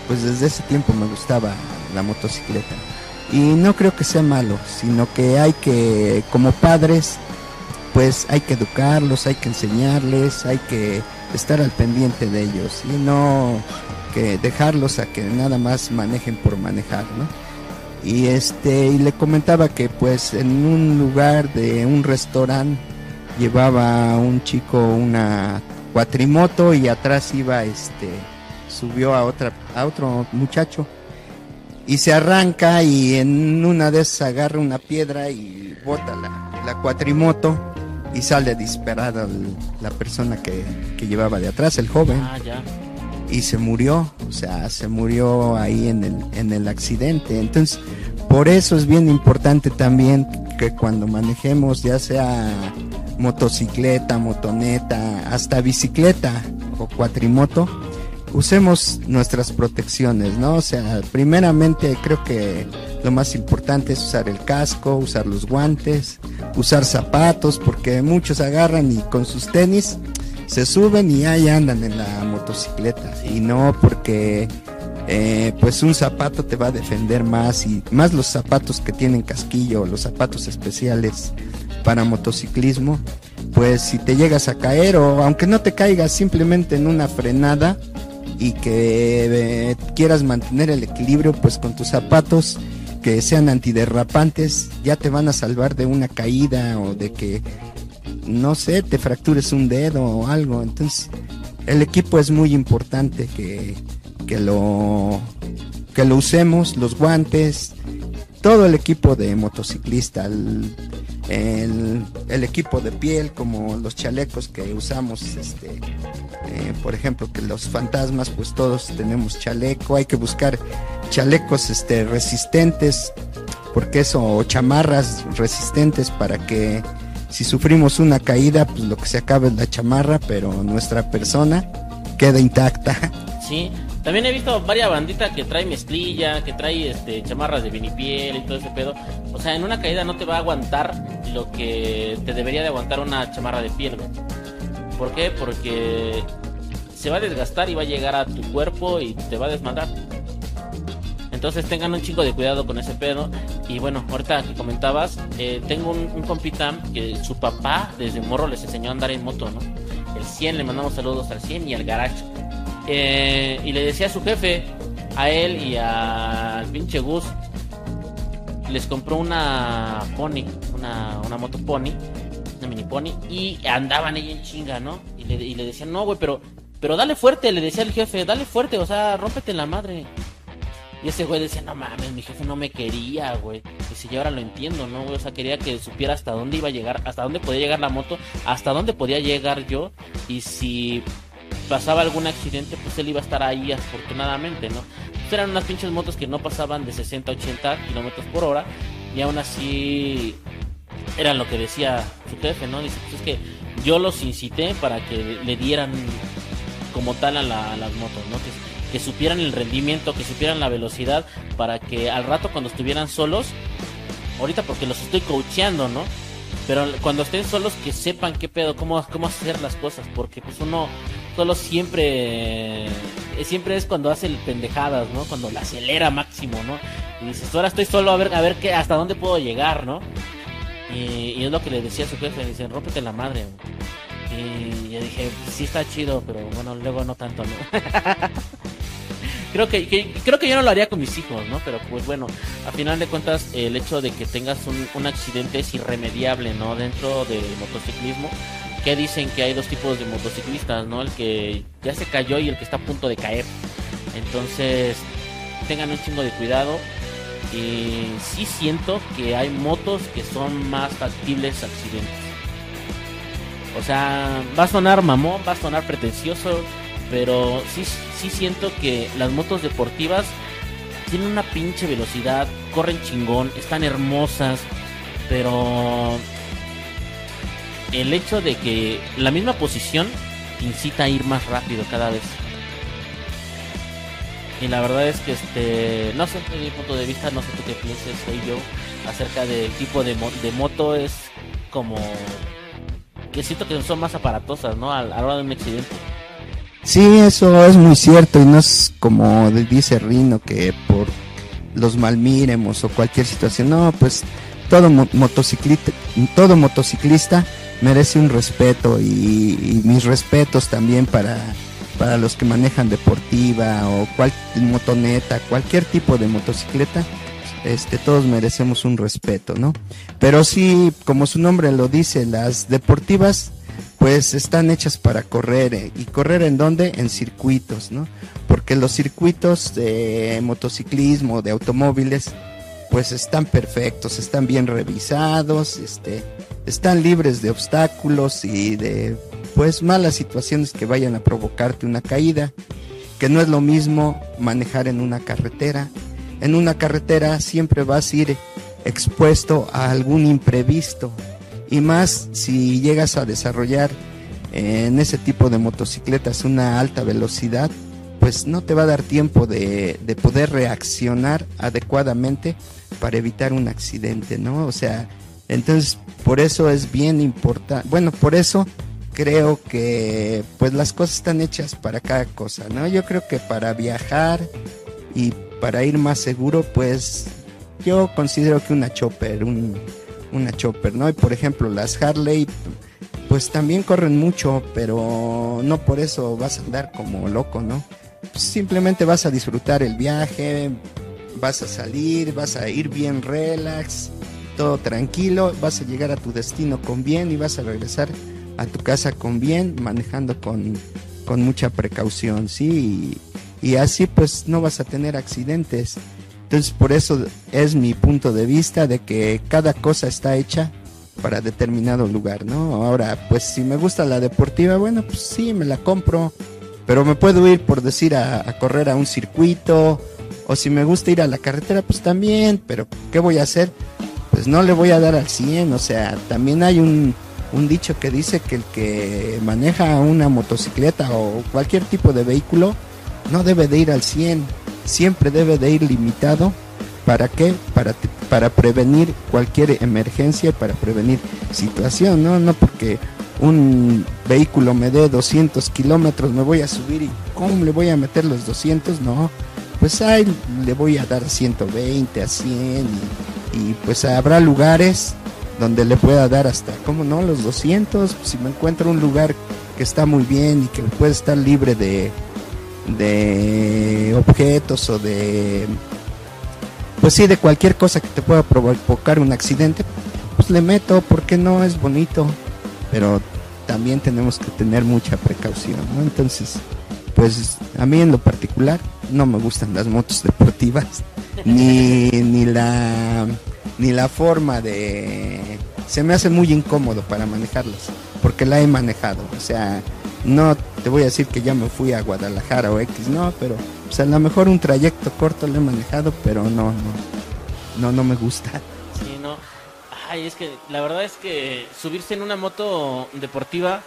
pues desde ese tiempo me gustaba la motocicleta. Y no creo que sea malo, sino que hay que, como padres, pues hay que educarlos, hay que enseñarles, hay que estar al pendiente de ellos y no que dejarlos a que nada más manejen por manejar, ¿no? Y este y le comentaba que pues en un lugar de un restaurante llevaba un chico una cuatrimoto y atrás iba este subió a otra a otro muchacho y se arranca y en una de esas agarra una piedra y bota la, la cuatrimoto y sale disparada la persona que, llevaba de atrás, el joven. Ah, y se murió, o sea, se murió ahí en el, en el accidente. Entonces, por eso es bien importante también que cuando manejemos, ya sea motocicleta, motoneta, hasta bicicleta o cuatrimoto, usemos nuestras protecciones, ¿no? O sea, primeramente creo que lo más importante es usar el casco, usar los guantes, usar zapatos, porque muchos agarran y con sus tenis se suben y ahí andan en la motocicleta. Y no porque eh, pues un zapato te va a defender más y más los zapatos que tienen casquillo, los zapatos especiales para motociclismo, pues si te llegas a caer o aunque no te caigas simplemente en una frenada y que eh, quieras mantener el equilibrio, pues con tus zapatos que sean antiderrapantes ya te van a salvar de una caída o de que no sé, te fractures un dedo o algo. Entonces, el equipo es muy importante que que lo, que lo usemos, los guantes, todo el equipo de motociclista, el, el, equipo de piel, como los chalecos que usamos, este, eh, por ejemplo, que los fantasmas, pues todos tenemos chaleco, hay que buscar chalecos este, resistentes, porque eso, o chamarras resistentes para que si sufrimos una caída, pues lo que se acabe es la chamarra, pero nuestra persona queda intacta. Sí, también he visto varias banditas que trae mezclilla, que trae este chamarras de vinipiel y todo ese pedo. O sea, en una caída no te va a aguantar lo que te debería de aguantar una chamarra de piel, ¿Por qué? Porque se va a desgastar y va a llegar a tu cuerpo y te va a desmandar. Entonces tengan un chico de cuidado con ese pedo. Y bueno, ahorita que comentabas, eh, tengo un, un, compita que su papá desde morro les enseñó a andar en moto, ¿no? El 100, le mandamos saludos al 100 y al garage. Eh, y le decía a su jefe, a él y al pinche Gus, les compró una pony, una, una moto pony, una mini pony, y andaban ahí en chinga, ¿no? Y le, y decían, no, güey, pero, pero dale fuerte, le decía el jefe, dale fuerte, o sea, rómpete la madre. Y ese güey decía, no mames, mi jefe no me quería, güey. Y si yo ahora lo entiendo, ¿no? O sea, quería que supiera hasta dónde iba a llegar, hasta dónde podía llegar la moto, hasta dónde podía llegar yo. Y si pasaba algún accidente, pues él iba a estar ahí afortunadamente, ¿no? Pues eran unas pinches motos que no pasaban de 60 a 80 kilómetros por hora. Y aún así eran lo que decía su jefe, ¿no? Dice, pues es que yo los incité para que le dieran como tal a, las motos, ¿no? Que, supieran el rendimiento, que supieran la velocidad, para que al rato cuando estuvieran solos, ahorita porque los estoy coacheando, ¿no? Pero cuando estén solos que sepan qué pedo, cómo, cómo hacer las cosas, porque pues uno solo siempre siempre es cuando hace pendejadas, ¿no? Cuando la acelera máximo, ¿no? Y dices, ahora estoy solo a ver a ver qué hasta dónde puedo llegar, ¿no? Y, es lo que le decía a su jefe, dicen, rómpete la madre. Y yo dije, sí está chido, pero bueno, luego no tanto, ¿no? creo que, creo que yo no lo haría con mis hijos, ¿no? Pero pues bueno, a final de cuentas el hecho de que tengas un, un accidente es irremediable, ¿no? Dentro del motociclismo, que dicen que hay dos tipos de motociclistas, ¿no? El que ya se cayó y el que está a punto de caer. Entonces, tengan un chingo de cuidado. Y sí siento que hay motos que son más factibles accidentes. O sea, va a sonar mamón, va a sonar pretencioso, pero sí, sí siento que las motos deportivas tienen una pinche velocidad, corren chingón, están hermosas, pero el hecho de que la misma posición incita a ir más rápido cada vez. Y la verdad es que este, no sé, desde mi punto de vista, no sé tú qué pienses, soy yo, acerca del tipo de, de moto es como que siento que son más aparatosas, ¿no? A, la de un accidente. Sí, eso es muy cierto y no es como dice Rino que por los malmiremos o cualquier situación, no, pues todo motociclista, todo motociclista merece un respeto y, mis respetos también para, para los que manejan deportiva o cual, motoneta, cualquier tipo de motocicleta, este, todos merecemos un respeto, ¿no? Pero sí, como su nombre lo dice, las deportivas pues están hechas para correr eh, y correr en dónde? En circuitos, ¿no? Porque los circuitos de motociclismo, de automóviles, pues están perfectos, están bien revisados, este, están libres de obstáculos y de pues malas situaciones que vayan a provocarte una caída, que no es lo mismo manejar en una carretera. En una carretera siempre vas a ir expuesto a algún imprevisto y más si llegas a desarrollar en ese tipo de motocicletas una alta velocidad, pues no te va a dar tiempo de, de poder reaccionar adecuadamente para evitar un accidente, ¿no? O sea, entonces por eso es bien importante, bueno, por eso creo que pues las cosas están hechas para cada cosa, ¿no? Yo creo que para viajar y para ir más seguro, pues yo considero que una chopper, un, una chopper, ¿no? Y por ejemplo, las Harley, pues también corren mucho, pero no por eso vas a andar como loco, ¿no? Simplemente vas a disfrutar el viaje, vas a salir, vas a ir bien relax, todo tranquilo, vas a llegar a tu destino con bien y vas a regresar a tu casa con bien, manejando con, con mucha precaución, ¿sí? Y, así pues no vas a tener accidentes. Entonces por eso es mi punto de vista de que cada cosa está hecha para determinado lugar, ¿no? Ahora, pues si me gusta la deportiva, bueno, pues sí, me la compro, pero me puedo ir por decir a, a correr a un circuito o si me gusta ir a la carretera, pues también, pero ¿qué voy a hacer? Pues no le voy a dar al 100, o sea, también hay un, un dicho que dice que el que maneja una motocicleta o cualquier tipo de vehículo no debe de ir al 100, siempre debe de ir limitado. ¿Para qué? Para, para prevenir cualquier emergencia, para prevenir situación, ¿no? No porque un vehículo me dé 200 kilómetros, me voy a subir y ¿cómo le voy a meter los 200? No, pues ahí le voy a dar 120 a 100 y, pues habrá lugares donde le pueda dar hasta, ¿cómo no? Los 200, si me encuentro un lugar que está muy bien y que puede estar libre de, de objetos o de, pues sí, de cualquier cosa que te pueda provocar un accidente, pues le meto, porque no es bonito, pero también tenemos que tener mucha precaución, ¿no? Entonces, pues a mí en lo particular, no me gustan las motos deportivas, ni, ni la ni la forma de se me hace muy incómodo para manejarlas, porque la he manejado, o sea, no te voy a decir que ya me fui a Guadalajara o X, no, pero a lo mejor un trayecto corto lo he manejado, pero no, no, no, no me gusta. Sí, no. Ay, es que la verdad es que subirse en una moto deportiva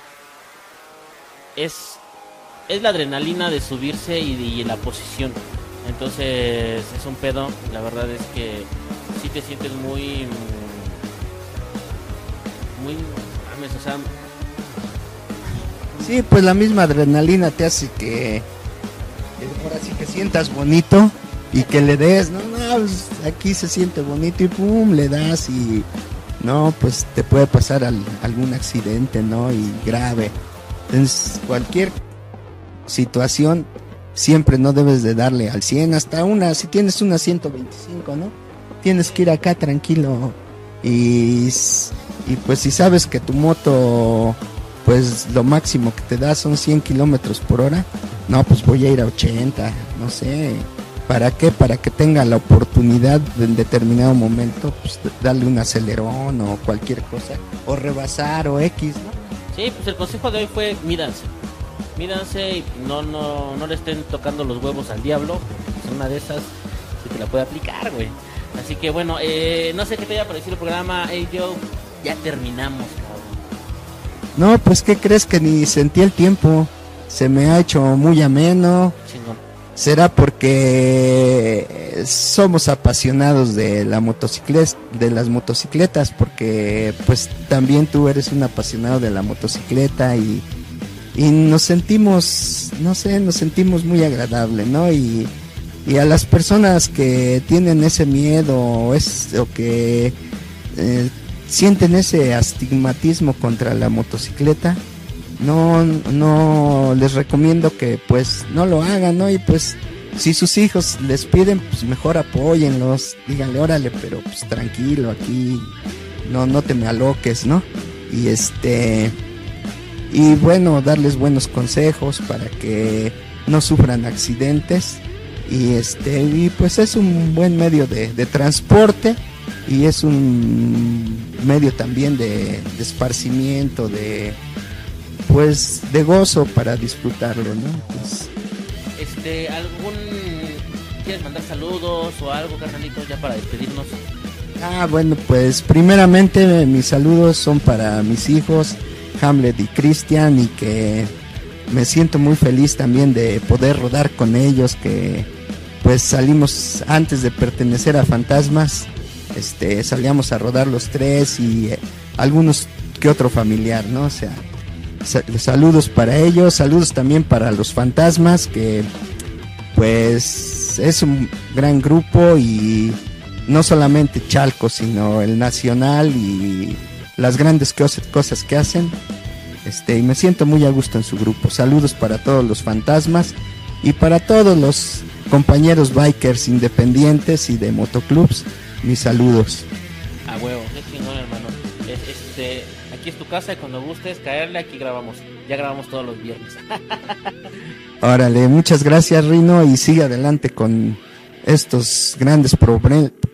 es, es la adrenalina de subirse y, la posición. Entonces es un pedo, la verdad es que si te sientes muy... Muy... O sea, Sí, pues la misma adrenalina te hace que ahora sí que sientas bonito y que le des, no, no, pues, aquí se siente bonito y pum, le das y no, pues te puede pasar algún accidente, ¿no? Y grave. Entonces, cualquier situación siempre no debes de darle al 100, hasta una, si tienes una 125, ¿no? Tienes que ir acá tranquilo y, y pues si sabes que tu moto pues lo máximo que te da son 100 kilómetros por hora. No, pues voy a ir a 80, no sé. ¿Para qué? Para que tenga la oportunidad de en determinado momento, pues darle un acelerón o cualquier cosa, o rebasar o X, ¿no? Sí, pues el consejo de hoy fue mídanse. Mídanse y no, no, no le estén tocando los huevos al diablo. Es una de esas se te la puede aplicar, güey. Así que bueno, eh, no sé qué te haya parecido el programa. Hey, yo, ya terminamos. No, pues ¿qué crees que ni sentí el tiempo? Se me ha hecho muy ameno. Será porque somos apasionados de la motocicleta, de las motocicletas, porque pues también tú eres un apasionado de la motocicleta y, y nos sentimos, no sé, nos sentimos muy agradable, ¿no? Y, y a las personas que tienen ese miedo o, es, o que eh, sienten ese astigmatismo contra la motocicleta, no, no les recomiendo que pues no lo hagan, ¿no? Y pues si sus hijos les piden, pues mejor apóyenlos, díganle, órale, pero pues tranquilo, aquí no, no te me aloques, ¿no? Y este, y bueno, darles buenos consejos para que no sufran accidentes y este, y pues es un buen medio de, de transporte y es un medio también de, esparcimiento, de pues de gozo para disfrutarlo, ¿no? Pues, este, algún quieres mandar saludos o algo, carnalito, ya para despedirnos. Ah, bueno, pues primeramente mis saludos son para mis hijos, Hamlet y Christian, y que me siento muy feliz también de poder rodar con ellos, que pues salimos antes de pertenecer a Fantasmas este, salíamos a rodar los tres y eh, algunos que otro familiar, ¿no? O sea, saludos para ellos, saludos también para los fantasmas, que pues es un gran grupo y no solamente Chalco, sino el nacional y las grandes cosas que hacen. Este, y me siento muy a gusto en su grupo. Saludos para todos los fantasmas y para todos los compañeros bikers independientes y de motoclubs mis saludos. A huevo, qué chingón, hermano. Este, aquí es tu casa y cuando gustes caerle, aquí grabamos. Ya grabamos todos los viernes. Órale, muchas gracias, Rino, y sigue adelante con estos grandes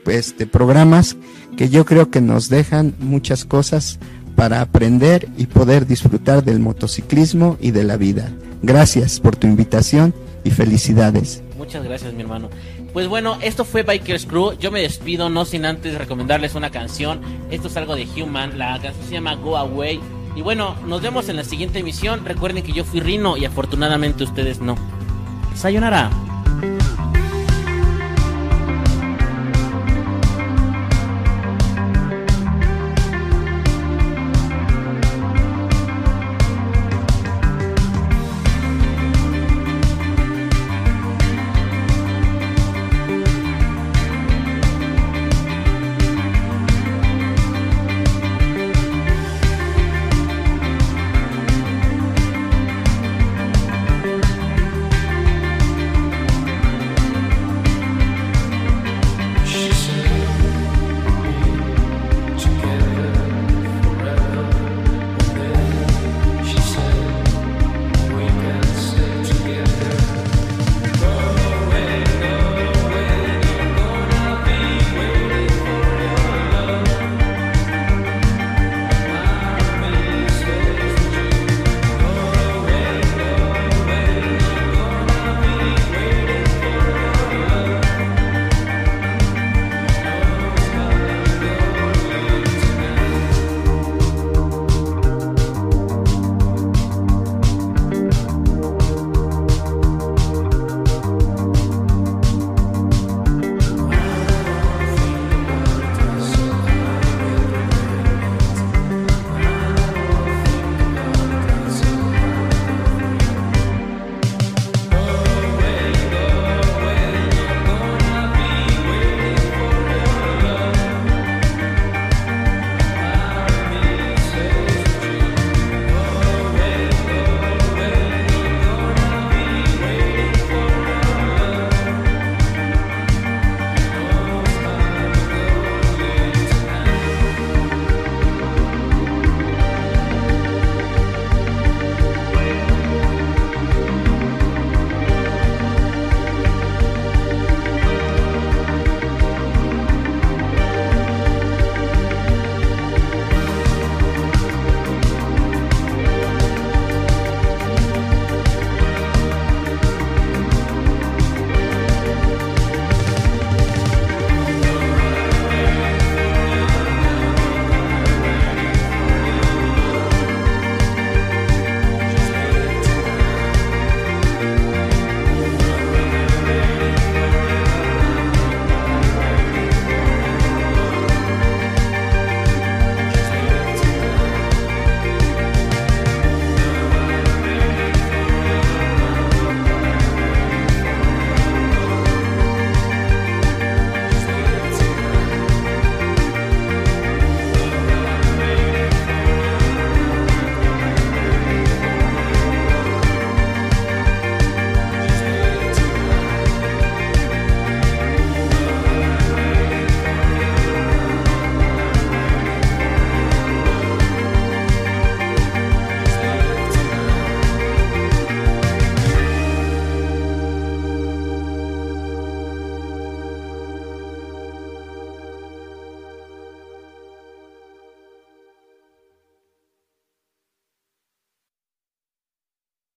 este, programas que yo creo que nos dejan muchas cosas para aprender y poder disfrutar del motociclismo y de la vida. Gracias por tu invitación felicidades. Muchas gracias, mi hermano. Pues bueno, esto fue Bikers Crew. Yo me despido, no sin antes recomendarles una canción. Esto es algo de Human. La canción se llama Go Away. Y bueno, nos vemos en la siguiente emisión. Recuerden que yo fui Rino y afortunadamente ustedes no. Sayonara.